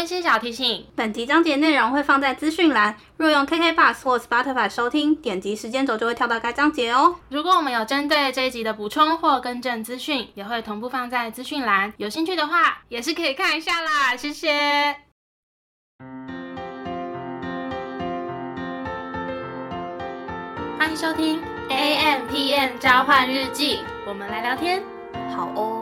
温馨小提醒：本集章节内容会放在资讯栏，若用 KK Bus 或 Spotify 收听，点击时间轴就会跳到该章节哦。如果我们有针对这一集的补充或更正资讯，也会同步放在资讯栏。有兴趣的话，也是可以看一下啦。谢谢。欢迎收听 A M P M 交换日记，我们来聊天。好哦。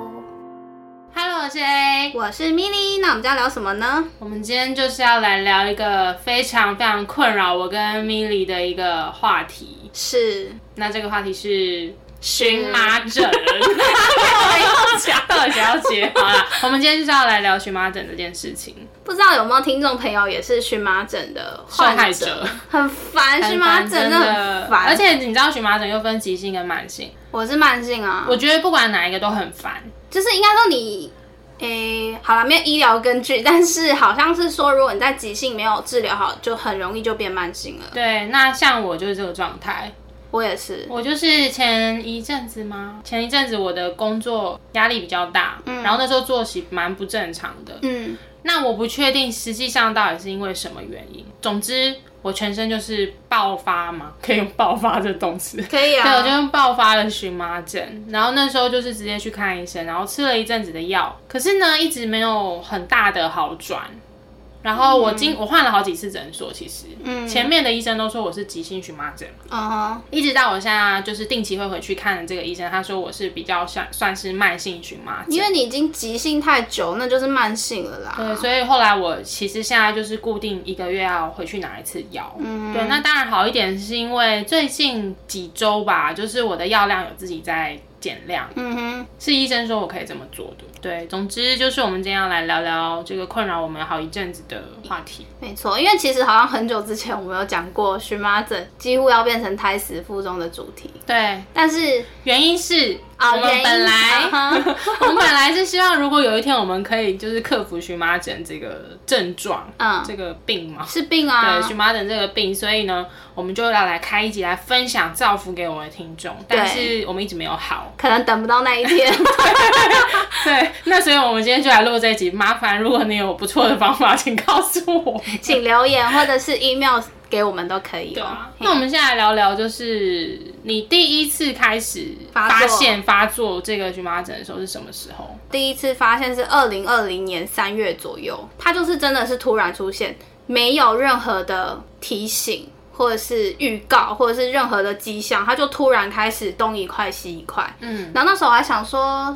Hello，我是 A，我是 Milly。那我们要聊什么呢？我们今天就是要来聊一个非常非常困扰我跟 Milly 的一个话题。是，那这个话题是荨麻疹。没有讲，到底谁要接？好了，我们今天就是要来聊荨麻疹这件事情。不知道有没有听众朋友也是荨麻疹的受害者，很烦荨麻疹，真的很烦。而且你知道荨麻疹又分急性跟慢性，我是慢性啊。我觉得不管哪一个都很烦。就是应该说你，诶，好了，没有医疗根据，但是好像是说，如果你在急性没有治疗好，就很容易就变慢性了。对，那像我就是这个状态，我也是，我就是前一阵子吗？前一阵子我的工作压力比较大，嗯，然后那时候作息蛮不正常的，嗯，那我不确定实际上到底是因为什么原因，总之。我全身就是爆发嘛，可以用爆发这动词，可以啊。对，我就用爆发了荨麻疹，然后那时候就是直接去看医生，然后吃了一阵子的药，可是呢，一直没有很大的好转。然后我今我换了好几次诊所，其实，嗯，前面的医生都说我是急性荨麻疹，啊，一直到我现在就是定期会回去看这个医生，他说我是比较算算是慢性荨麻疹，因为你已经急性太久，那就是慢性了啦。对，所以后来我其实现在就是固定一个月要回去拿一次药，嗯，对，那当然好一点是因为最近几周吧，就是我的药量有自己在。减量，嗯哼，是医生说我可以这么做的。对，总之就是我们今天要来聊聊这个困扰我们好一阵子的话题。没错，因为其实好像很久之前我们有讲过荨麻疹几乎要变成胎死腹中的主题。对，但是原因是。我们本来，我们本来是希望，如果有一天我们可以就是克服荨麻疹这个症状，嗯，这个病嘛，是病啊，对，荨麻疹这个病，所以呢，我们就要来开一集来分享造福给我们的听众，但是我们一直没有好，可能等不到那一天。对，那所以我们今天就来录这一集，麻烦如果你有不错的方法，请告诉我，请留言或者是 email。给我们都可以哦。那我们现在来聊聊，就是你第一次开始发现发作这个荨麻疹的时候是什么时候？第一次发现是二零二零年三月左右，它就是真的是突然出现，没有任何的提醒或者是预告或者是任何的迹象，它就突然开始东一块西一块。嗯，然后那时候我还想说，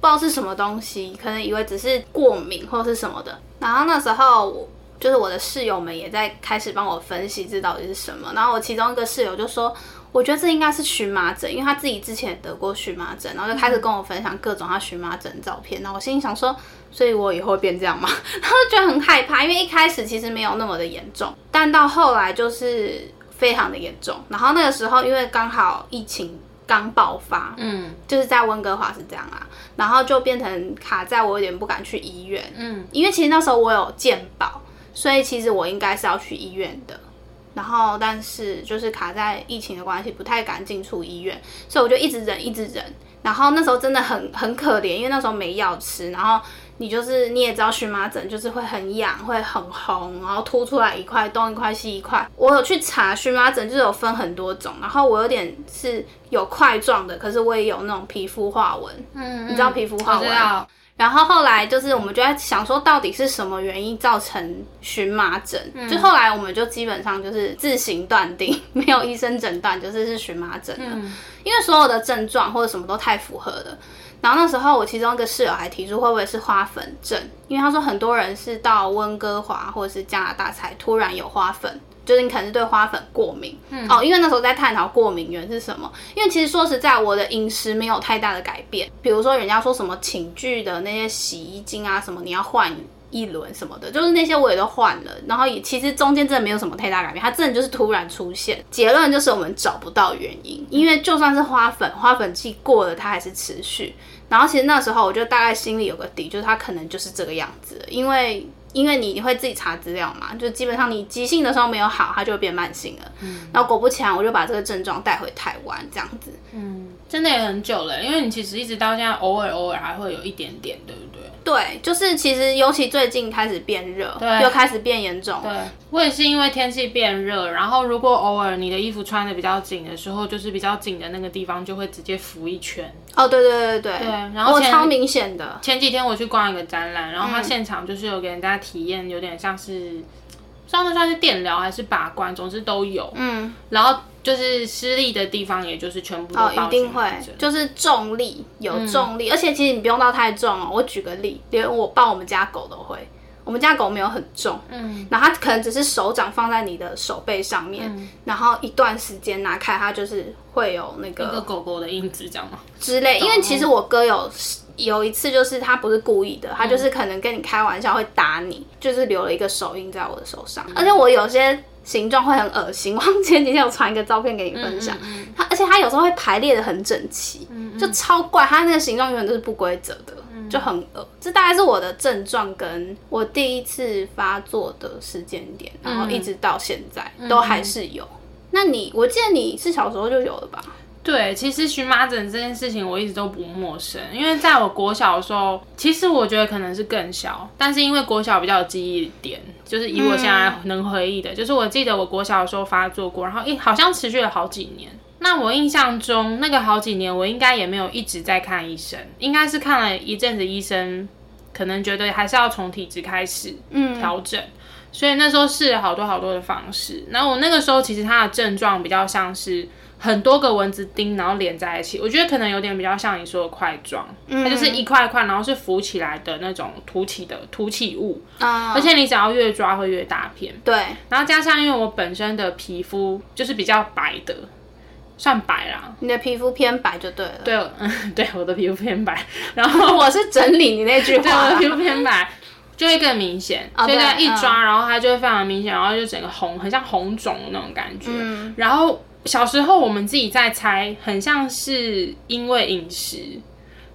不知道是什么东西，可能以为只是过敏或是什么的。然后那时候。就是我的室友们也在开始帮我分析这到底是什么，然后我其中一个室友就说，我觉得这应该是荨麻疹，因为他自己之前得过荨麻疹，然后就开始跟我分享各种他荨麻疹照片。然后我心里想说，所以我以后会变这样吗？然后就觉得很害怕，因为一开始其实没有那么的严重，但到后来就是非常的严重。然后那个时候因为刚好疫情刚爆发，嗯，就是在温哥华是这样啊，然后就变成卡在我有点不敢去医院，嗯，因为其实那时候我有健保。所以其实我应该是要去医院的，然后但是就是卡在疫情的关系，不太敢进出医院，所以我就一直忍，一直忍。然后那时候真的很很可怜，因为那时候没药吃，然后你就是你也知道荨麻疹就是会很痒，会很红，然后凸出来一块东一块西一块。我有去查荨麻疹，就是有分很多种，然后我有点是有块状的，可是我也有那种皮肤花纹。嗯，你知道皮肤花纹？然后后来就是我们就在想说，到底是什么原因造成荨麻疹？就后来我们就基本上就是自行断定，没有医生诊断，就是是荨麻疹了。因为所有的症状或者什么都太符合了。然后那时候我其中一个室友还提出会不会是花粉症，因为他说很多人是到温哥华或者是加拿大才突然有花粉。就是你可能是对花粉过敏哦，因为那时候在探讨过敏源是什么。因为其实说实在，我的饮食没有太大的改变。比如说人家说什么寝具的那些洗衣精啊什么，你要换一轮什么的，就是那些我也都换了。然后也其实中间真的没有什么太大改变，它真的就是突然出现。结论就是我们找不到原因，因为就算是花粉，花粉季过了它还是持续。然后其实那时候我就大概心里有个底，就是它可能就是这个样子，因为。因为你会自己查资料嘛，就基本上你急性的时候没有好，它就会变慢性了。嗯，然后果不其然，我就把这个症状带回台湾，这样子。嗯，真的也很久了，因为你其实一直到现在，偶尔偶尔还会有一点点，对不对？对，就是其实尤其最近开始变热，对又开始变严重。对，我也是因为天气变热，然后如果偶尔你的衣服穿的比较紧的时候，就是比较紧的那个地方就会直接浮一圈。哦，对对对对对然后我超明显的。前几天我去逛一个展览，然后嗯他现场就是有给人家体验，有点像是不知道那算是电疗还是把关，总之都有。嗯，然后就是失力的地方，也就是全部都哦，一定会就是重力有嗯。重力，而且其实你不用到太重哦。我举个例，连我抱我们家狗都会，我们家狗没有很重，嗯，然后它可能只是手掌放在你的手背上面，嗯。然后一段时间拿开，它就是会有那一个个狗狗的印子，这样吗？之类。因为其实我哥有有一次，就是他不是故意的，他就是可能跟你开玩笑会打你，就是留了一个手印在我的手上，而且我有些形状会很恶心。我前几天有传一个照片给你分享，嗯它而且它有时候会排列的很整齐，就超怪，它那个形状永远都是不规则的。就很恶，这大概是我的症状跟我第一次发作的时间点，然后一直到现在、都还是有。那你，我记得你是小时候就有了吧？对，其实荨麻疹这件事情我一直都不陌生，因为在我国小的时候，其实我觉得可能是更小，但是因为国小比较有记忆点，就是以我现在能回忆的，就是我记得我国小的时候发作过，然后一好像持续了好几年。那我印象中那个好几年，我应该也没有一直在看医生，应该是看了一阵子医生，可能觉得还是要从体质开始调整。所以那时候试了好多好多的方式，然后我那个时候其实它的症状比较像是很多个蚊子叮，然后连在一起，我觉得可能有点比较像你说的块状，它就是一块一块，然后是浮起来的那种凸起的凸起物，啊、而且你只要越抓会越大片，对，然后加上因为我本身的皮肤就是比较白的，算白啦，你的皮肤偏白就对了。对，嗯，对，我的皮肤偏白，然后我是整理你那句对，我的皮肤偏白，就会更明显。哦所以一抓，然后它就会非常明显，然后就整个红，很像红肿的那种感觉。嗯。然后小时候我们自己在猜，很像是因为饮食。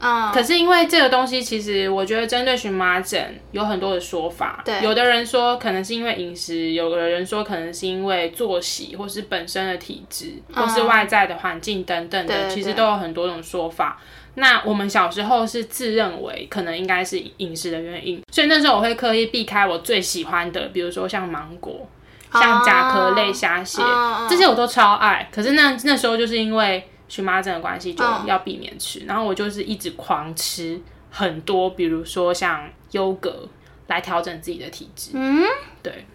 嗯，可是因为这个东西，其实我觉得针对荨麻疹有很多的说法。对有的人说可能是因为饮食，有的人说可能是因为作息，或是本身的体质，或是外在的环境等等的，其实都有很多种说法。那我们小时候是自认为可能应该是饮食的原因，所以那时候我会刻意避开我最喜欢的，比如说像芒果、像甲壳类虾蟹、这些我都超爱。可是那那时候就是因为荨麻疹的关系，就嗯要避免吃。然后我就是一直狂吃很多，比如说像优格来调整自己的体质。嗯，对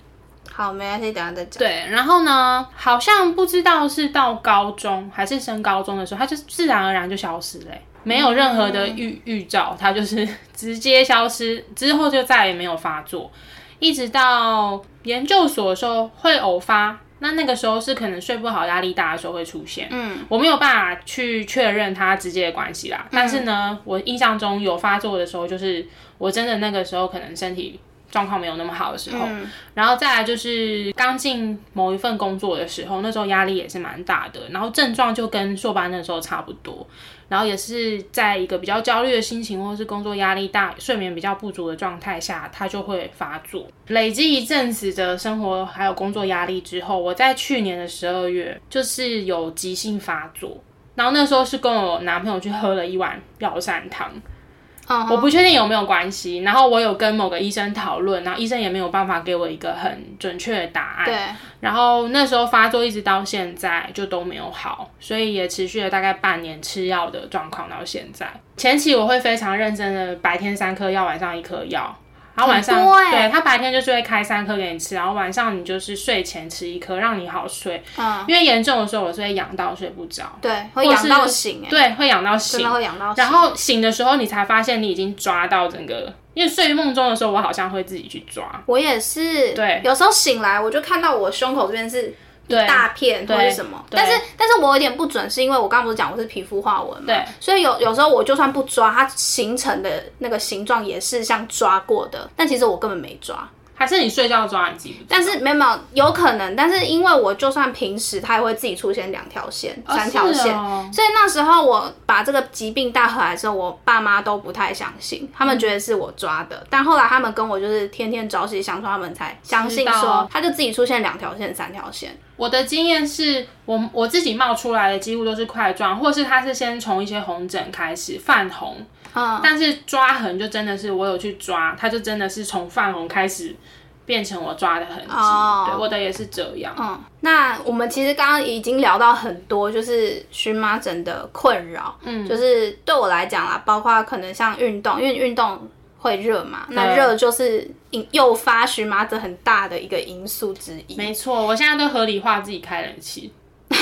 好，没关系，等下再讲。对，然后呢，好像不知道是到高中还是升高中的时候，它就自然而然就消失了、没有任何的预预兆，它就是直接消失，之后就再也没有发作，一直到研究所的时候会偶发。那那个时候是可能睡不好、压力大的时候会出现，嗯，我没有办法去确认它直接的关系啦。但是呢，我印象中有发作的时候，就是我真的那个时候可能身体状况没有那么好的时候，嗯然后再来就是刚进某一份工作的时候，那时候压力也是蛮大的，然后症状就跟硕班那时候差不多，然后也是在一个比较焦虑的心情，或是工作压力大、睡眠比较不足的状态下，它就会发作。累积一阵子的生活还有工作压力之后，我在去年的十二月就是有急性发作，然后那时候是跟我男朋友去喝了一碗药膳汤。嗯我不确定有没有关系，然后我有跟某个医生讨论，然后医生也没有办法给我一个很准确的答案。对，然后那时候发作一直到现在就都没有好，所以也持续了大概半年吃药的状况到现在。前期我会非常认真的，白天三颗药，晚上一颗药。然后晚上，欸对他白天就是会开三颗给你吃，然后晚上你就是睡前吃一颗，让你好睡。嗯，因为严重的时候我是会痒到睡不着，对，会痒到醒，哎，对，会痒到真醒的。会痒到醒。然后醒的时候，你才发现你已经抓到整个，因为睡梦中的时候，我好像会自己去抓。我也是，对有时候醒来我就看到我胸口这边是一大片或对者什么，但是但是我有点不准，是因为我刚刚不是讲我是皮肤花纹嘛，对，所以有有时候我就算不抓，它形成的那个形状也是像抓过的，但其实我根本没抓。还是你睡觉抓你自己不？但是没有没有有可能，但是因为我就算平时，它也会自己出现两条线、三条线，哦所以那时候我把这个疾病带回来的时候，我爸妈都不太相信，他们觉得是我抓的。但后来他们跟我就是天天朝夕相处，他们才相信说，他就自己出现两条线、三条线。我的经验是我我自己冒出来的几乎都是块状，或是它是先从一些红疹开始泛红，嗯，但是抓痕就真的是我有去抓，它就真的是从泛红开始变成我抓的痕迹。哦对，我的也是这样。嗯，那我们其实刚刚已经聊到很多，就是荨麻疹的困扰。嗯，就是对我来讲啦，包括可能像运动，因为运动会热嘛，那对热就是引诱发荨麻疹很大的一个因素之一。没错，我现在都合理化自己开冷气，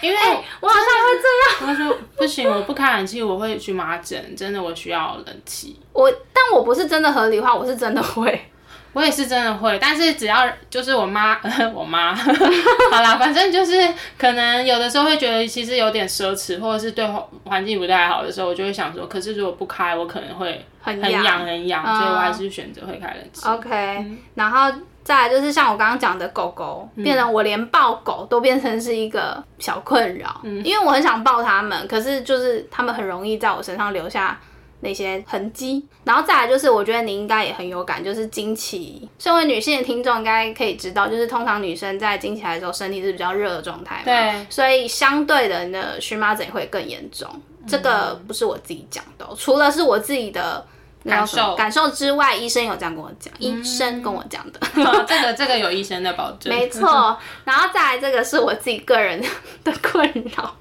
因为我好像会这样，他说不行，我不开冷气我会荨麻疹，真的我需要冷气。我但我不是真的合理化，我是真的会。我也是真的会，但是只要就是我妈，我妈，好啦，反正就是可能有的时候会觉得其实有点奢侈，或者是对环环境不太好的时候，我就会想说，可是如果不开，我可能会很痒很痒，所以我还是选择会开冷气。OK，、然后再来就是像我刚刚讲的狗狗，变成我连抱狗都变成是一个小困扰，因为我很想抱它们，可是就是它们很容易在我身上留下。那些痕迹，然后再来就是，我觉得你应该也很有感，就是经期。身为女性的听众应该可以知道，就是通常女生在经期来的时候，身体是比较热的状态嘛，对，所以相对的，你的荨麻疹会更严重。这个不是我自己讲的哦、除了是我自己的感受感受之外，医生有这样跟我讲，医生跟我讲的。这个这个有医生的保证。没错，然后再来这个是我自己个人的 困扰，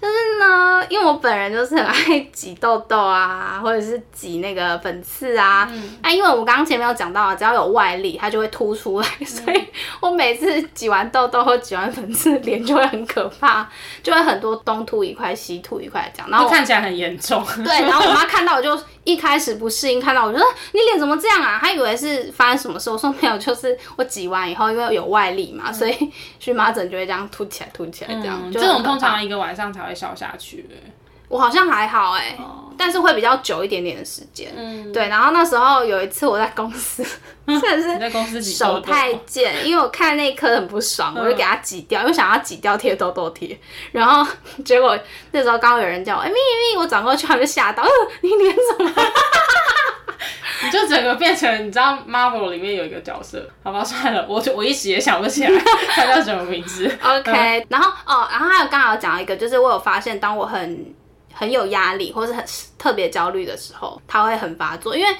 就是呢，因为我本人就是很爱挤痘痘啊，或者是挤那个粉刺啊，嗯啊，因为我刚刚前面有讲到啊，只要有外力，它就会凸出来，所以我每次挤完痘痘或挤完粉刺，脸就会很可怕，就会很多东凸一块西凸一块这样，然后就看起来很严重。对，然后我妈看到我就一开始不适应，看到我就说你脸怎么这样啊？他以为是发生什么事，我说没有，就是我挤完以后，因为有外力嘛，所以荨麻疹就会这样凸起来、凸起来这样。嗯，这种通常一个晚上才会消下去。我好像还好哎、但是会比较久一点点的时间。嗯，对，然后那时候有一次我在公司，真的你是在公司挤手太贱，因为我看那一颗很不爽，我就给它挤掉，因为想要挤掉贴痘痘贴。然后结果那时候刚好有人叫我，哎、咪咪，我转过去，他就吓到，呃，你脸怎么？你就整个变成，你知道 Marvel 里面有一个角色，好吧，算了，我就我一时也想不起来他叫什么名字。OK，然后哦，然后还有刚好讲到一个，就是我有发现，当我很很有压力或是很特别焦虑的时候，它会很发作，因为。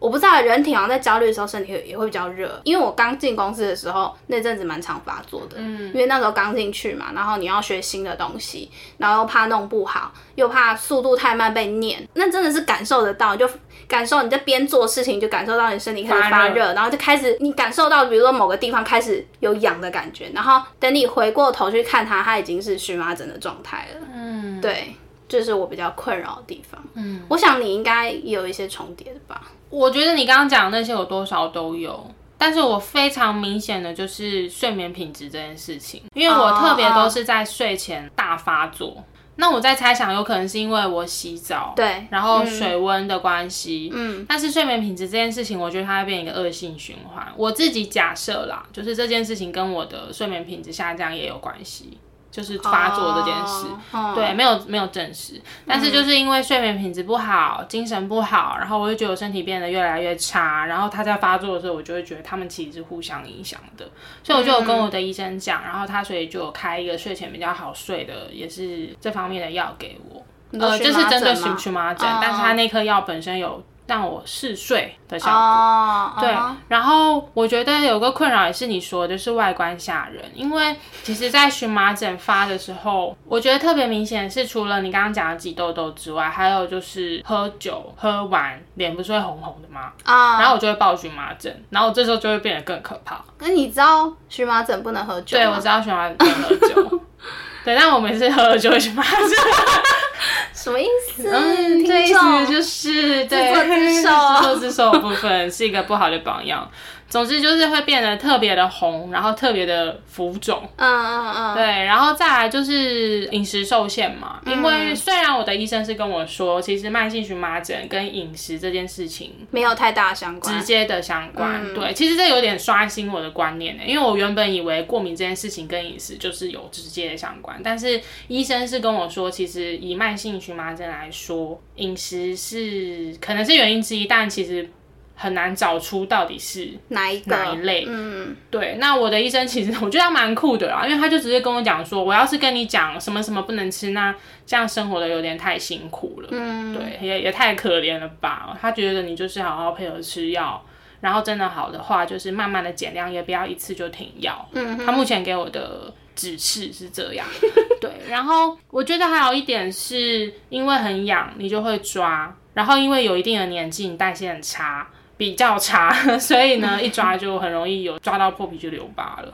我不知道人体好像在焦虑的时候，身体也会比较热。因为我刚进公司的时候，那阵子蛮常发作的，嗯，因为那时候刚进去嘛，然后你要学新的东西，然后又怕弄不好，又怕速度太慢被念，那真的是感受得到，就感受你在边做事情，就感受到你身体开始发热然后就开始你感受到，比如说某个地方开始有痒的感觉，然后等你回过头去看它，它已经是荨麻疹的状态了。嗯，对，这、是我比较困扰的地方。嗯，我想你应该也有一些重叠的吧？我觉得你刚刚讲的那些我多少都有，但是我非常明显的就是睡眠品质这件事情，因为我特别都是在睡前大发作。那我在猜想，有可能是因为我洗澡，对然后水温的关系，嗯，但是睡眠品质这件事情，我觉得它会变一个恶性循环。我自己假设啦，就是这件事情跟我的睡眠品质下降也有关系，就是发作这件事。哦，对，没有没有证实，但是就是因为睡眠品质不好，精神不好，然后我就觉得我身体变得越来越差，然后他在发作的时候，我就会觉得他们其实是互相影响的，所以我就有跟我的医生讲，然后他所以就有开一个睡前比较好睡的，也是这方面的药给我，呃，就是针对荨麻疹但是他那颗药本身有让我嗜睡的效果。哦，对哦，然后我觉得有个困扰也是你说的，就是外观吓人。因为其实，在荨麻疹发的时候，我觉得特别明显是，除了你刚刚讲的挤痘痘之外，还有就是喝酒喝完脸不是会红红的吗？啊，然后我就会爆荨麻疹，然后我这时候就会变得更可怕。那你知道荨麻疹不能喝酒吗？对，我知道荨麻疹不能喝酒，对，但我每次喝了就会去骂人。什么意思？嗯，这意思就是对自作自受部分是一个不好的榜样。总之就是会变得特别的红，然后特别的浮肿。嗯嗯嗯，对，然后再来就是饮食受限嘛，因嗯为虽然我的医生是跟我说，其实慢性荨麻疹跟饮食这件事情没有太大相关直。接的相关。嗯对，其实这有点刷新我的观念呢，因为我原本以为过敏这件事情跟饮食就是有直接的相关，但是医生是跟我说，其实以慢性荨麻疹来说，饮食是可能是原因之一，但其实很难找出到底是哪一哪一类。嗯，对，那我的医生其实我觉得他蛮酷的啦，因为他就直接跟我讲说，我要是跟你讲什么什么不能吃，那这样生活的有点太辛苦了，嗯，对，也也太可怜了吧。他觉得你就是好好配合吃药，然后真的好的话，就是慢慢的减量，也不要一次就停药。嗯，他目前给我的指示是这样。对，然后我觉得还有一点是因为很痒，你就会抓，然后因为有一定的年纪，你代谢很差。比较差，所以呢，一抓就很容易有抓到破皮就留疤了。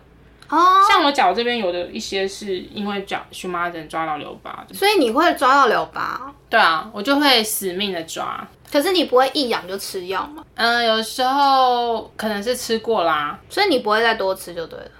哦，像我脚这边有的一些是因为脚荨麻疹抓到留疤的。所以你会抓到留疤？对啊，我就会死命的抓。可是你不会一痒就吃药吗？嗯，有时候可能是吃过啦，所以你不会再多吃就对了。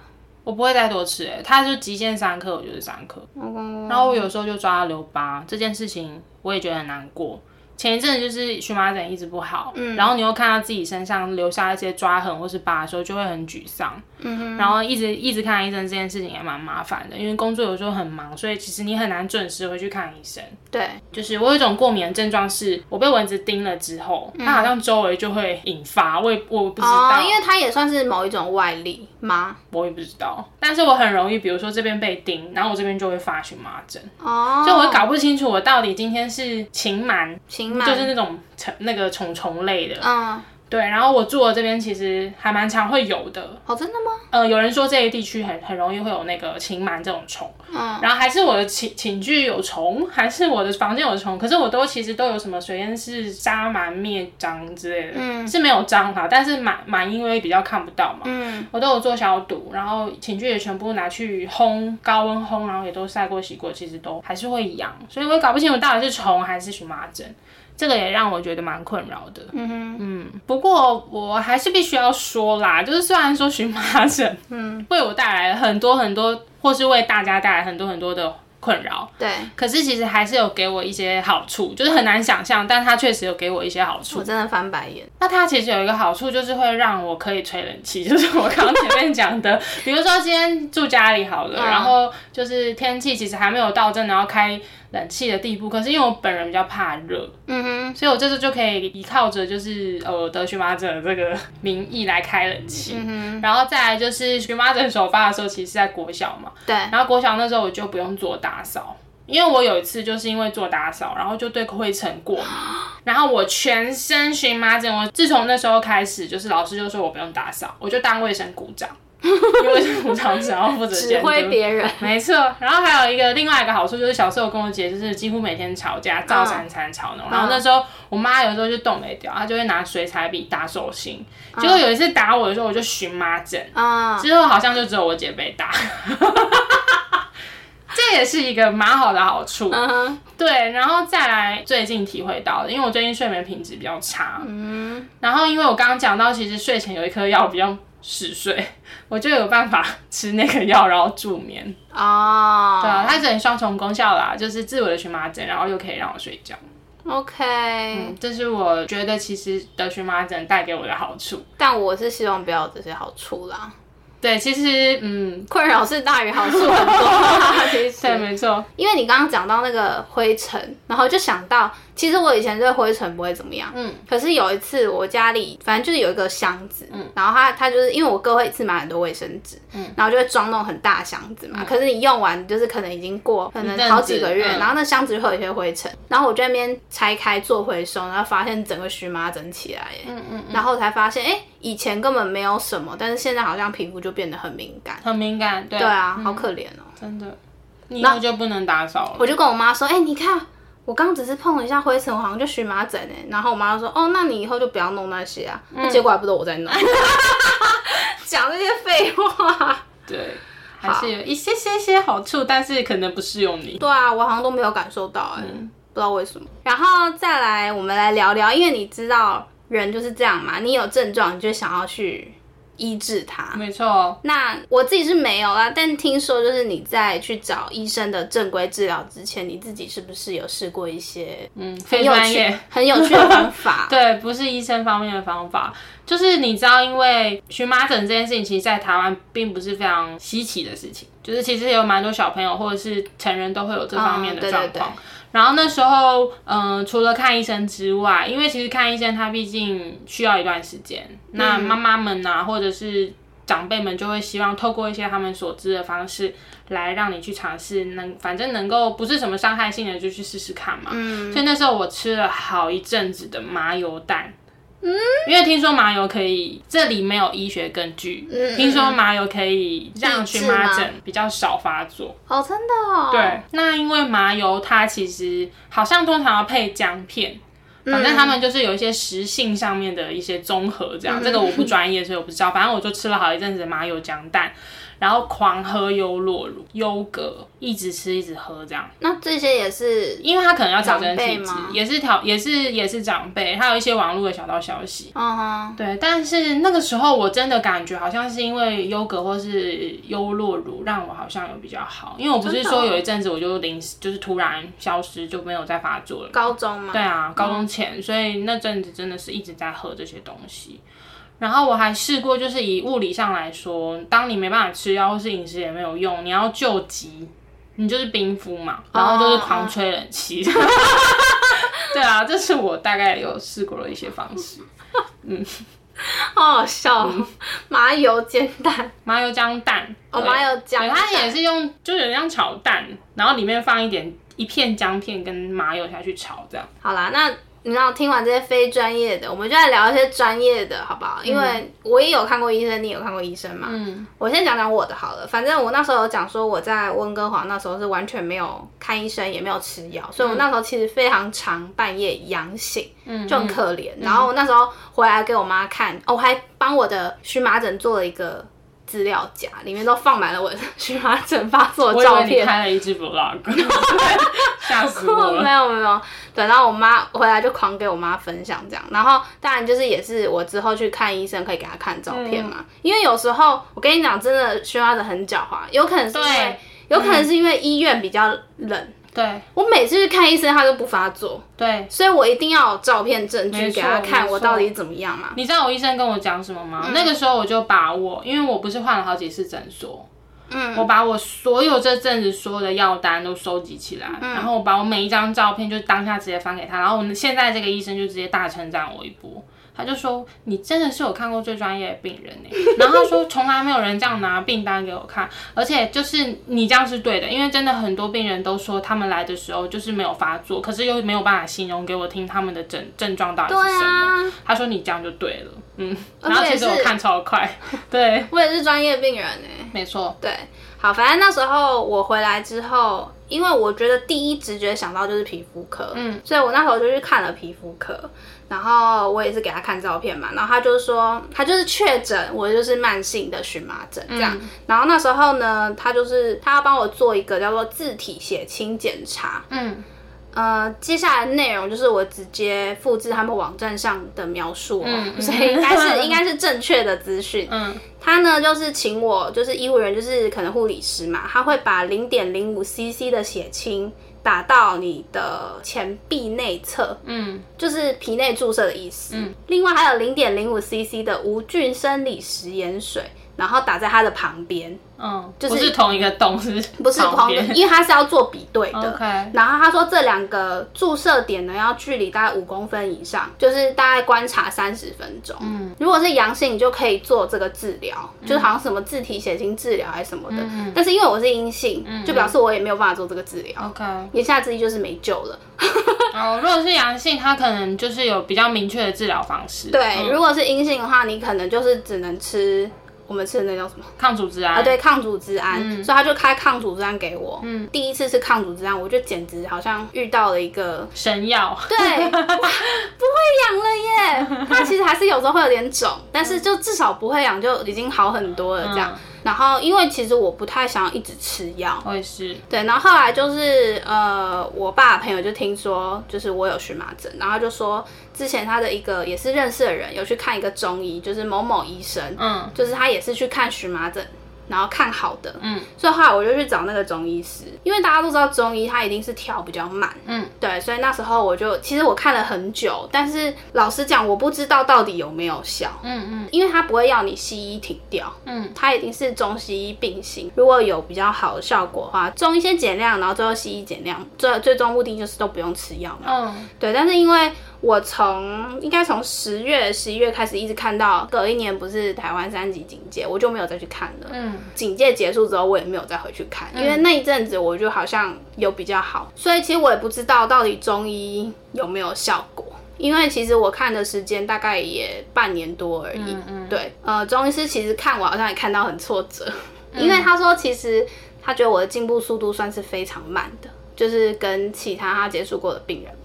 我不会再多吃，哎，它就极限三颗，我就是三颗。哦，然后我有时候就抓到留疤，这件事情我也觉得很难过。前一阵子就是荨麻疹一直不好，嗯，然后你又看到自己身上留下一些抓痕或是疤的时候，就会很沮丧，嗯哼，然后一直一直看医生这件事情也蛮麻烦的，因为工作有时候很忙，所以其实你很难准时回去看医生。对，就是我有一种过敏的症状，是我被蚊子叮了之后，它好像周围就会引发，我也我不知道，因为它也算是某一种外力吗？我也不知道，但是我很容易，比如说这边被叮，然后我这边就会发荨麻疹，哦，所以我搞不清楚我到底今天是禽螨，禽螨就是那种虫那个虫虫类的，嗯，对，然后我住的这边其实还蛮常会有的，哦，真的吗？呃，有人说这些地区很很容易会有那个禽螨这种虫，嗯，然后还是我的寝寝具有虫，还是我的房间有虫，可是我都其实都有什么水烟式杀螨灭蟑之类的，嗯。是没有蟑哈，但是螨螨因为比较看不到嘛，嗯，我都有做消毒，然后寝具也全部拿去烘高温烘，然后也都晒过洗过，其实都还是会痒，所以我也搞不清楚到底是虫还是荨麻疹。这个也让我觉得蛮困扰的，嗯哼，嗯，不过我还是必须要说啦，就是虽然说荨麻疹，嗯，为我带来了很多很多，或是为大家带来很多很多的困扰，对，可是其实还是有给我一些好处，就是很难想象，但它确实有给我一些好处。我。真的翻白眼。那它其实有一个好处，就是会让我可以吹冷气，就是我刚刚前面讲的，比如说今天住家里好了，嗯。然后就是天气其实还没有到真的要开冷气的地步，可是因为我本人比较怕热，嗯哼，所以我这次就可以依靠着就是呃得荨麻疹的这个 名义来开冷气。嗯哼然后再来就是荨麻疹首发的时候，其实是在国小嘛，对，然后国小那时候我就不用做打扫，因为我有一次就是因为做打扫，然后就对灰尘过敏，然后我全身荨麻疹。我自从那时候开始，就是老师就说我不用打扫，我就当卫生股长，因为卫生股长只要负责指挥别人。没错，然后还有一个另外一个好处就是小时候跟我姐就是几乎每天吵架，照三餐吵闹。然后那时候我妈有时候就动没掉，她就会拿水彩笔打手心。结果有一次打我的时候，我就荨麻疹，啊、之后好像就只有我姐被打。这也是一个蛮好的好处，对，然后再来最近体会到的，因为我最近睡眠品质比较差，嗯，然后因为我刚刚讲到，其实睡前有一颗药比较嗜睡，我就有办法 吃那个药，然后助眠。哦，对啊，它是很双重功效啦，就是治我的荨麻疹，然后又可以让我睡觉。，OK，、嗯，这是我觉得其实得荨麻疹带给我的好处。但我是希望不要有这些好处啦，对，其实嗯，困扰是大于好处很多。其对，没错，因为你刚刚讲到那个灰尘，然后就想到，其实我以前对灰尘不会怎么样，嗯，可是有一次我家里反正就是有一个箱子，嗯，然后它它就是因为我哥会一次买很多卫生纸，嗯，然后就会装那种很大的箱子嘛，可是你用完就是可能已经过可能好几个月，嗯。然后那箱子就会有一些灰尘，然后我就在那边拆开做回收，然后发现整个荨麻疹起来，嗯嗯，然后才发现，哎、以前根本没有什么，但是现在好像皮肤就变得很敏感，很敏感，对。对啊，好可怜哦。真的，你以后就不能打扫了。我就跟我妈说，哎、你看。我刚只是碰了一下灰尘，我好像就荨麻疹哎，然后我妈就说，哦，那你以后就不要弄那些啊。那结果还不是我在弄，讲这些废话。对，还是有一些些些好处，但是可能不适用你。对啊，我好像都没有感受到哎、不知道为什么。然后再来，我们来聊聊，因为你知道人就是这样嘛，你有症状你就想要去医治它。没错，那我自己是没有啦，但听说就是你在去找医生的正规治疗之前，你自己是不是有试过一些嗯，很非有趣专业。、很有趣的方法？对，不是医生方面的方法，就是你知道，因为荨麻疹这件事情，其实在台湾并不是非常稀奇的事情，就是其实有蛮多小朋友或者是成人都会有这方面的嗯对对状况。然后那时候，嗯、除了看医生之外，因为其实看医生他毕竟需要一段时间，那妈妈们呐、或者是长辈们就会希望透过一些他们所知的方式来让你去尝试，能反正能够不是什么伤害性的就去试试看嘛。嗯，所以那时候我吃了好一阵子的麻油蛋。嗯，因为听说麻油可以，这里没有医学根据。嗯听说麻油可以让荨麻疹比较少发作。哦，真的哦，对，那因为麻油它其实好像通常要配姜片，反正他们就是有一些食性上面的一些综合，这样、这个我不专业，所以我不知道。反正我就吃了好一阵子麻油姜蛋，然后狂喝优酪乳、优格，一直吃一直喝这样。那这些也是，因为他可能要调整体质长辈吗，也是调也是也是长辈，还有一些网络的小道消息。嗯哼，对，但是那个时候我真的感觉好像是因为优格或是优酪乳让我好像有比较好，因为我不是说有一阵子我就临时就是突然消失就没有再发作了。高中嘛，对啊，高中前，所以那阵子真的是一直在喝这些东西。然后我还试过，就是以物理上来说，当你没办法吃药或是饮食也没有用，你要救急，你就是冰敷嘛，然后就是狂吹冷气。对啊，这是我大概有试过的一些方式。嗯好好笑哦，麻油煎蛋，麻油姜蛋，哦，麻油姜它也是用，就有点像炒蛋，然后里面放一点一片姜片跟麻油下去炒，这样。好啦，那你知道听完这些非专业的，我们就来聊一些专业的，好不好？因为我也有看过医生，你也有看过医生嘛。嗯我先讲讲我的好了，反正我那时候有讲说我在温哥华那时候是完全没有看医生，也没有吃药，所以我那时候其实非常常半夜阳醒，嗯，就很可怜。然后我那时候回来给我妈看，哦，我还帮我的荨麻疹做了一个资料夹，里面都放满了我的 荨麻疹发作的照片。开了一支 vlog，吓死我了。没 有没有，对，然后我妈回来就狂给我妈分享这样，然后当然就是也是我之后去看医生可以给她看照片嘛，因为有时候我跟你讲，真的荨麻疹很狡猾，有可能是因为对有可能是因为医院比较冷，对我每次去看医生他都不发作，对，所以我一定要有照片证据给他看我到底怎么样嘛。你知道我医生跟我讲什么吗？那个时候我就把我，因为我不是换了好几次诊所，嗯，我把我所有这阵子所有的药单都收集起来，然后我把我每一张照片就当下直接发给他，然后我们现在这个医生就直接大称赞我一波。他就说：“你真的是我看过最专业的病人呢。”然后他说：“从来没有人这样拿病单给我看，而且就是你这样是对的，因为真的很多病人都说他们来的时候就是没有发作，可是又没有办法形容给我听他们的症症状到底是什么。啊，他说：“你这样就对了。”嗯，然后其实我看超快，对，我也是专业病人呢、没错，对，好，反正那时候我回来之后，因为我觉得第一直觉想到就是皮肤科，嗯，所以我那时候就去看了皮肤科，然后我也是给他看照片嘛，然后他就说他就是确诊我就是慢性的荨麻疹这样，嗯。然后那时候呢，他就是他要帮我做一个叫做自体血清检查，嗯。呃，接下来的内容就是我直接复制他们网站上的描述哦，嗯所以应该是 应该是正确的资讯。嗯。他呢就是请我，就是医务人员，就是可能护理师嘛，他会把零点零五 CC 的血清打到你的前臂内侧，嗯。就是皮内注射的意思。嗯，另外还有零点零五 CC 的无菌生理食盐水，然后打在它的旁边，嗯，就是不是同一个洞，是不是不是同的，因为它是要做比对的。OK，然后他说这两个注射点呢要距离大概五公分以上，就是大概观察三十分钟。嗯，如果是阳性，你就可以做这个治疗，就是好像什么自体血清治疗还是什么的。但是因为我是阴性，就表示我也没有办法做这个治疗。OK，言下之意就是没救了。哦，如果是阳性，它可能就是有比较明确的治疗方式。对，嗯如果是阴性的话，你可能就是只能吃我们吃的那叫什么？抗组织胺。啊，对，抗组织胺，所以他就开抗组织胺给我。嗯，第一次吃抗组织胺，我就简直好像遇到了一个神药。对，哇，不会痒了耶！它其实还是有时候会有点肿，但是就至少不会痒，就已经好很多了这样。然后，因为其实我不太想要一直吃药，我也是。对。然后后来就是呃，我爸的朋友就听说，就是我有荨麻疹，然后就说之前他的一个也是认识的人有去看一个中医，就是某某医生，嗯就是他也是去看荨麻疹。然后看好的，嗯，所以后来我就去找那个中医师，因为大家都知道中医它一定是调比较慢，嗯，对，所以那时候我就其实我看了很久，但是老实讲，我不知道到底有没有效，嗯嗯。因为他不会要你西医停掉，嗯，他一定是中西医并行。如果有比较好的效果的话，中医先减量，然后最后西医减量，最最终目的就是都不用吃药嘛。嗯，对，但是因为我从应该从十月、十一月开始一直看到，隔一年不是台湾三级警戒，我就没有再去看了。嗯，警戒结束之后，我也没有再回去看，因为那一阵子我就好像有比较好，所以其实我也不知道到底中医有没有效果。因为其实我看的时间大概也半年多而已嗯，对，呃，中医师其实看我好像也看到很挫折，因为他说其实他觉得我的进步速度算是非常慢的，就是跟其他他接触过的病人比。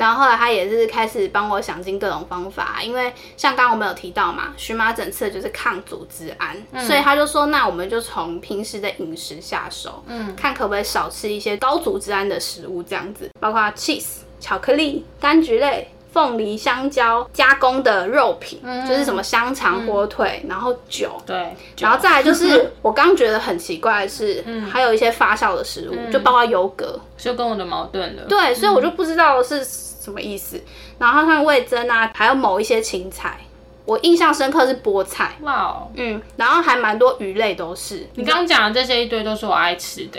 然后后来他也是开始帮我想尽各种方法，因为像刚刚我们有提到嘛，荨麻疹吃的就是抗组织胺，所以他就说，那我们就从平时的饮食下手，嗯，看可不可以少吃一些高组织胺的食物，这样子，包括 cheese、巧克力、柑橘类。凤梨、香蕉、加工的肉品，就是什么香肠、火腿，然后酒，对，然后再来就是 我刚觉得很奇怪的是，还有一些发酵的食物，就包括优格，就跟我的矛盾了。对，所以我就不知道是什么意思。然后像味增啊，还有某一些青菜，我印象深刻是菠菜，哇哦，嗯，然后还蛮多鱼类都是。你刚刚讲的这些一堆都是我爱吃的。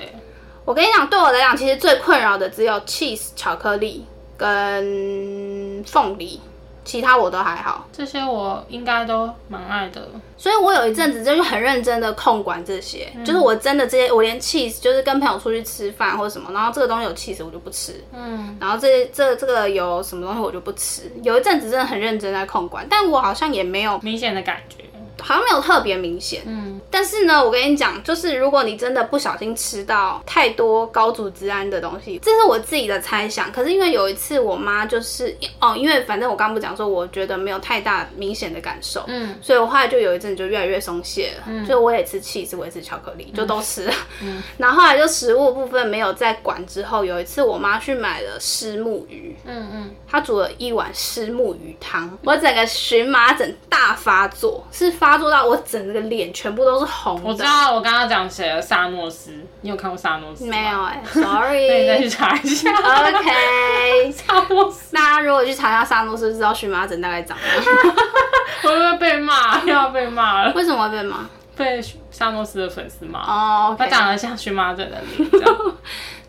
我跟你讲，对我来讲，其实最困扰的只有 cheese 巧克力跟凤梨，其他我都还好。这些我应该都蛮爱的。所以我有一阵子就是很认真的控管这些，就是我真的这些，我连 cheese 就是跟朋友出去吃饭或者什么，然后这个东西有 cheese 我就不吃，嗯，然后这这这个有什么东西我就不吃。有一阵子真的很认真在控管，但我好像也没有明显的感觉。好像没有特别明显，嗯，但是呢，我跟你讲，就是如果你真的不小心吃到太多高组织胺的东西，这是我自己的猜想。可是因为有一次我妈就是哦，因为反正我刚不讲说，我觉得没有太大明显的感受，嗯，所以我后来就有一阵就越来越松懈了，嗯，所以我也吃 cheese，我也吃巧克力，就都吃了，嗯，然后后来就食物部分没有再管之后，有一次我妈去买了虱目鱼，嗯嗯，她煮了一碗虱目鱼汤，我整个荨麻疹大发作，是发。发作到我整个脸全部都是红的。我知道我刚刚讲谁了，萨诺斯。你有看过萨诺斯没有哎，sorry。那你再去查一下。OK。萨诺斯。大家如果去查一下萨诺斯，知道荨麻疹大概长样。会不会被骂？又要被骂了。为什么会被骂？被萨诺斯的粉丝骂。哦。他长得像荨麻疹的脸。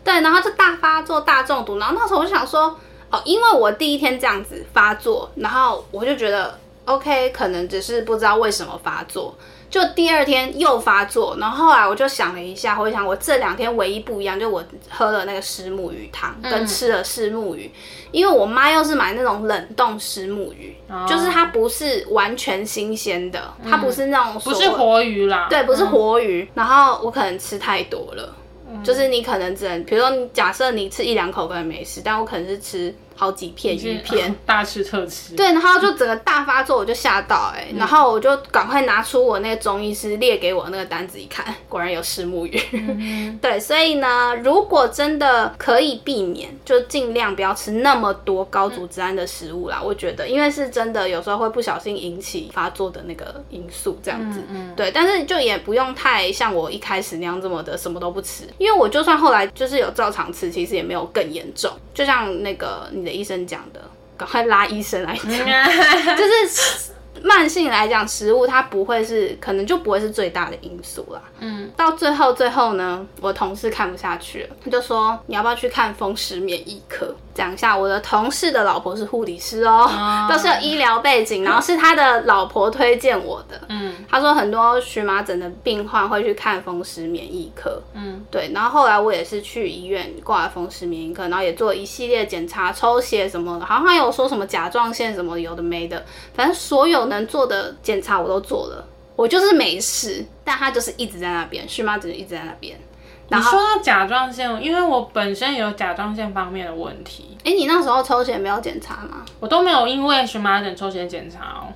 对，然后就大发作、大中毒。然后那时候我就想说，哦，因为我第一天这样子发作，然后我就觉得。OK，可能只是不知道为什么发作，就第二天又发作，然后后来我就想了一下，我想我这两天唯一不一样，就我喝了那个石目鱼汤，跟吃了石目鱼，因为我妈又是买那种冷冻石目鱼，就是它不是完全新鲜的，它不是那种不是活鱼啦，对，不是活鱼，然后我可能吃太多了，就是你可能只能，比如说你假设你吃一两口可能没事，但我可能是吃。好几片鱼片，大吃特吃。对，然后就整个大发作，我就吓到哎，然后我就赶快拿出我那个中医师列给我那个单子一看，果然有石目鱼。对，所以呢，如果真的可以避免，就尽量不要吃那么多高组织胺的食物啦。我觉得，因为是真的有时候会不小心引起发作的那个因素，这样子。对，但是就也不用太像我一开始那样这么的什么都不吃，因为我就算后来就是有照常吃，其实也没有更严重。就像那个你的医生讲的，赶快拉医生来讲，就是慢性来讲，食物它不会是，可能就不会是最大的因素啦。嗯，到最后最后呢，我同事看不下去了，他就说你要不要去看风湿免疫科？讲一下，我的同事的老婆是护理师哦，都是有医疗背景，然后是他的老婆推荐我的。嗯，他说很多荨麻疹的病患会去看风湿免疫科。嗯，对，然后后来我也是去医院挂了风湿免疫科，然后也做一系列检查，抽血什么的，好像还有说什么甲状腺什么有的没的，反正所有能做的检查我都做了，我就是没事，但他就是一直在那边，荨麻疹一直在那边。你说到甲状腺，因为我本身有甲状腺方面的问题。哎，你那时候抽血没有检查吗？我都没有因为荨麻疹抽血检查哦。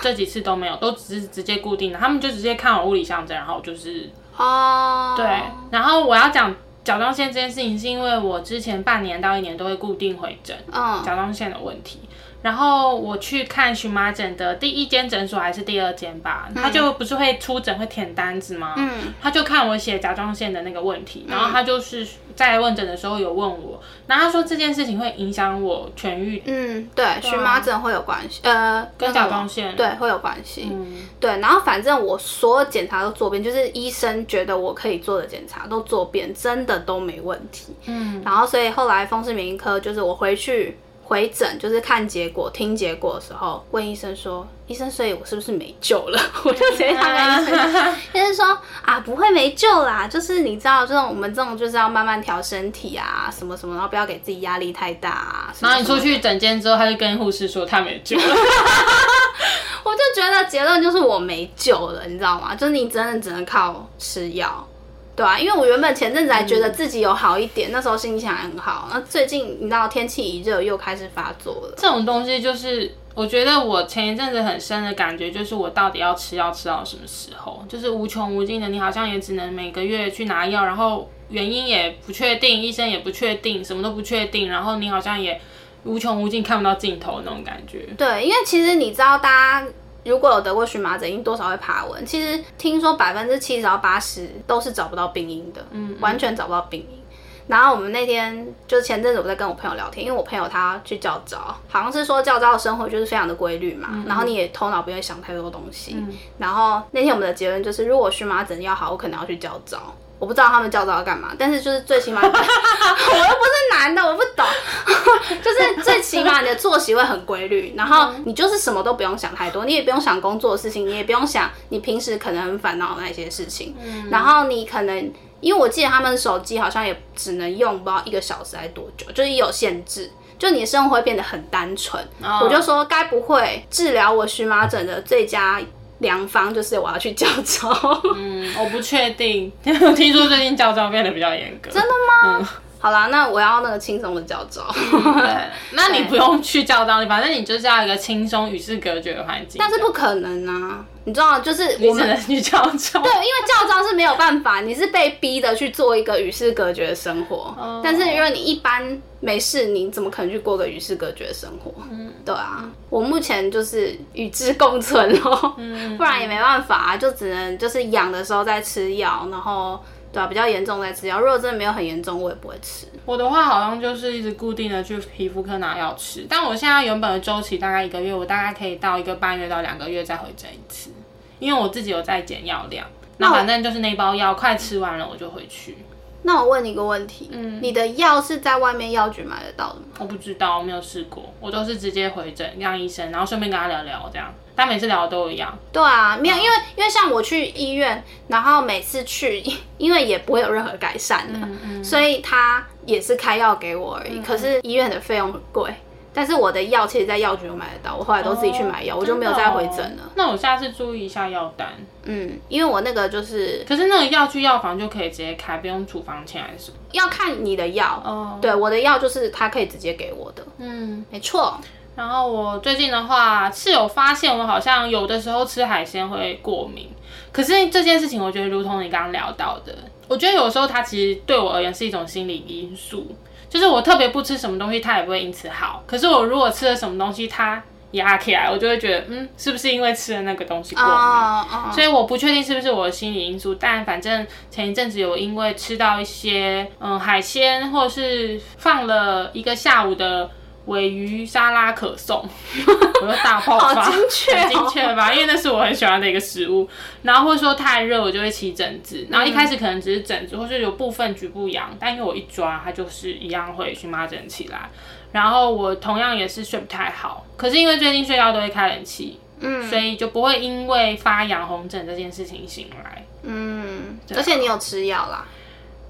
这几次都没有，都只是直接固定的，他们就直接看我物理相证，然后就是哦，对。然后我要讲甲状腺这件事情，是因为我之前半年到一年都会固定回诊，嗯，甲状腺的问题。然后我去看荨麻疹的第一间诊所还是第二间吧，他就不是会出诊会填单子吗？嗯，他就看我写甲状腺的那个问题，然后他就是在问诊的时候有问我，然后他说这件事情会影响我痊愈，嗯，对，荨麻疹会有关系，呃，跟甲状腺。对会有关系。嗯，对，然后反正我所有检查都做遍，就是医生觉得我可以做的检查都做遍，真的都没问题。嗯，然后所以后来风湿免疫科就是我回去回诊，就是看结果、听结果的时候，问医生说：“医生，所以我是不是没救了？” 我就直接这样跟医生，医生说：“啊，不会没救啦，就是你知道，这种我们这种就是要慢慢调身体啊，什么什么，然后不要给自己压力太大啊。然后你出去诊间之后，他就跟护士说他没救了，我就觉得结论就是我没救了，你知道吗？就是你真的只能靠吃药，对啊，因为我原本前阵子还觉得自己有好一点，那时候心情还很好。那最近你知道天气一热又开始发作了，这种东西就是。我觉得我前一阵子很深的感觉就是，我到底要吃药吃到什么时候？就是无穷无尽的，你好像也只能每个月去拿药，然后原因也不确定，医生也不确定，什么都不确定，然后你好像也无穷无尽看不到尽头那种感觉。对，因为其实你知道，大家如果有得过荨麻疹，一定多少会爬文。其实听说百分之七十到八十都是找不到病因的，嗯，完全找不到病因。然后我们那天就是前阵子我在跟我朋友聊天，因为我朋友他去教招，好像是说教招的生活就是非常的规律嘛，然后你也头脑不会想太多东西。然后那天我们的结论就是，如果荨麻疹要好，我可能要去教招。我不知道他们教招要干嘛，但是就是最起码，我又不是男的，我不懂，就是最起码你的作息会很规律，然后你就是什么都不用想太多，你也不用想工作的事情，你也不用想你平时可能很烦恼的那些事情，嗯然后你可能。因为我记得他们手机好像也只能用不知道一个小时还多久，就是有限制，就你的生活会变得很单纯。我就说，该不会治疗我荨麻疹的最佳良方就是我要去教招？嗯，我不确定，听说最近教招变得比较严格。真的吗？嗯好啦，那我要那个轻松的教招。对，那你不用去教招，你反正你就是要一个轻松与世隔绝的环境。但是不可能啊，你知道，就是我们你只能去教招。对，因为教招是没有办法，你是被逼的去做一个与世隔绝的生活。哦但是因为你一般没事，你怎么可能去过个与世隔绝的生活？嗯，对啊，我目前就是与之共存咯，嗯不然也没办法、啊，就只能就是痒的时候再吃药，然后对啊，比较严重再吃药。如果真的没有很严重，我也不会吃。我的话好像就是一直固定的去皮肤科拿药吃，但我现在原本的周期大概一个月，我大概可以到一个半月到两个月再回诊一次，因为我自己有在减药量。那反正就是那包药快吃完了，我就回去。那我问你一个问题，嗯，你的药是在外面药局买得到的吗？我不知道，我没有试过，我都是直接回诊让医生，然后顺便跟他聊聊这样。但每次聊的都一样，对啊，没有，因为因为像我去医院，然后每次去，因为也不会有任何改善的，所以他也是开药给我而已。可是医院的费用很贵，但是我的药其实在药局有买得到，我后来都自己去买药，我就没有再回诊了。那我下次注意一下药单。嗯，因为我那个就是可是那个药去药房就可以直接开，不用处方签还是什么？要看你的药，哦，对，我的药就是他可以直接给我的，嗯。没错。然后我最近的话是有发现，我好像有的时候吃海鲜会过敏。可是这件事情，我觉得如同你刚刚聊到的，我觉得有时候它其实对我而言是一种心理因素，就是我特别不吃什么东西，它也不会因此好。可是我如果吃了什么东西，它压起来，我就会觉得，嗯，是不是因为吃了那个东西过敏？所以我不确定是不是我的心理因素，但反正前一阵子有因为吃到一些嗯海鲜，或者是放了一个下午的尾鱼沙拉可颂，我就大爆发，好精确哦很精确吧？因为那是我很喜欢的一个食物。然后或者说太热，我就会起疹子。然后一开始可能只是疹子，或是有部分局部痒，但因为我一抓，它就是一样会荨麻疹起来。然后我同样也是睡不太好，可是因为最近睡觉都会开冷气，嗯所以就不会因为发痒红疹这件事情醒来。嗯，而且你有吃药啦，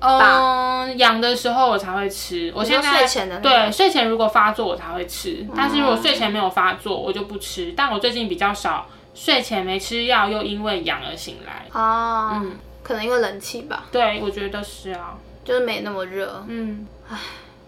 嗯，痒的时候我才会吃。我现在睡前的那个对睡前如果发作我才会吃，但是如果睡前没有发作我就不吃。但我最近比较少睡前没吃药又因为痒而醒来。哦，嗯可能因为冷气吧，对，我觉得是啊。就是没那么热，嗯，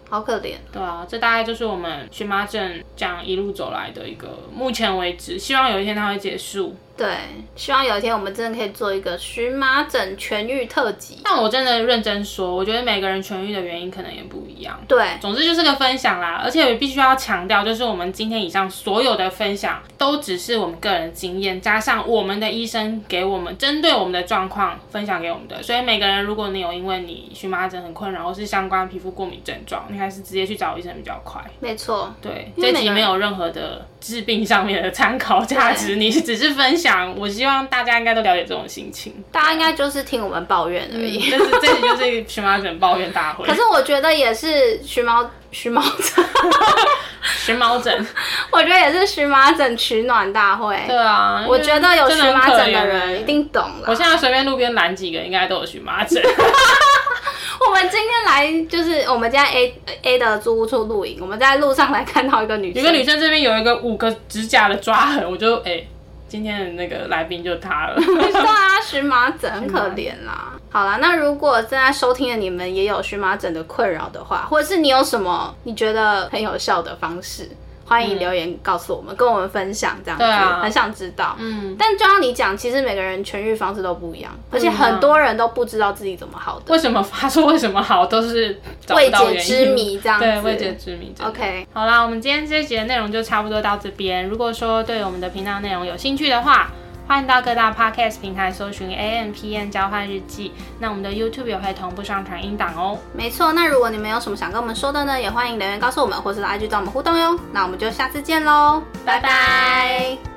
好可怜。对啊，这大概就是我们荨麻疹这样一路走来的一个目前为止，希望有一天它会结束。对，希望有一天我们真的可以做一个荨麻疹痊愈特辑。但我真的认真说，我觉得每个人痊愈的原因可能也不一样。对，总之就是个分享啦，而且我必须要强调，就是我们今天以上所有的分享，都只是我们个人经验，加上我们的医生给我们针对我们的状况分享给我们的。所以每个人，如果你有因为你荨麻疹很困扰，或是相关皮肤过敏症状，你还是直接去找医生比较快。没错，对，这集没有任何的治病上面的参考价值，你只是分享。我希望大家应该都了解这种心情。大家应该就是听我们抱怨而已。但是这集就是荨麻疹抱怨大会。可是我觉得也是荨麻荨麻 疹，我觉得也是荨麻疹取暖大会。对啊，我觉得有荨麻疹的人一定懂了。我现在随便路边拦几个，应该都有荨麻疹。我们今天来就是我们家 A A 的租屋处露营，我们在路上来看到一个女生，有个女生这边有一个五个指甲的抓痕，我就哎、今天的那个来宾就他了。对啊，荨麻疹很可怜啦。好啦，那如果正在收听的你们也有荨麻疹的困扰的话，或者是你有什么你觉得很有效的方式，欢迎留言告诉我们，跟我们分享这样子，啊很想知道。嗯，但就像你讲，其实每个人痊愈方式都不一样，而且很多人都不知道自己怎么好的，为什么他说为什么好都是未解之谜这样子。对，未解之谜。OK，好啦，我们今天这一集的内容就差不多到这边。如果说对我们的频道内容有兴趣的话，欢迎到各大 podcast 平台搜寻 A M P N 交换日记。那我们的 YouTube 也会同步上传音档哦。没错。那如果你们有什么想跟我们说的呢，也欢迎留言告诉我们，或是来 IG 找我们互动哟。那我们就下次见喽，拜拜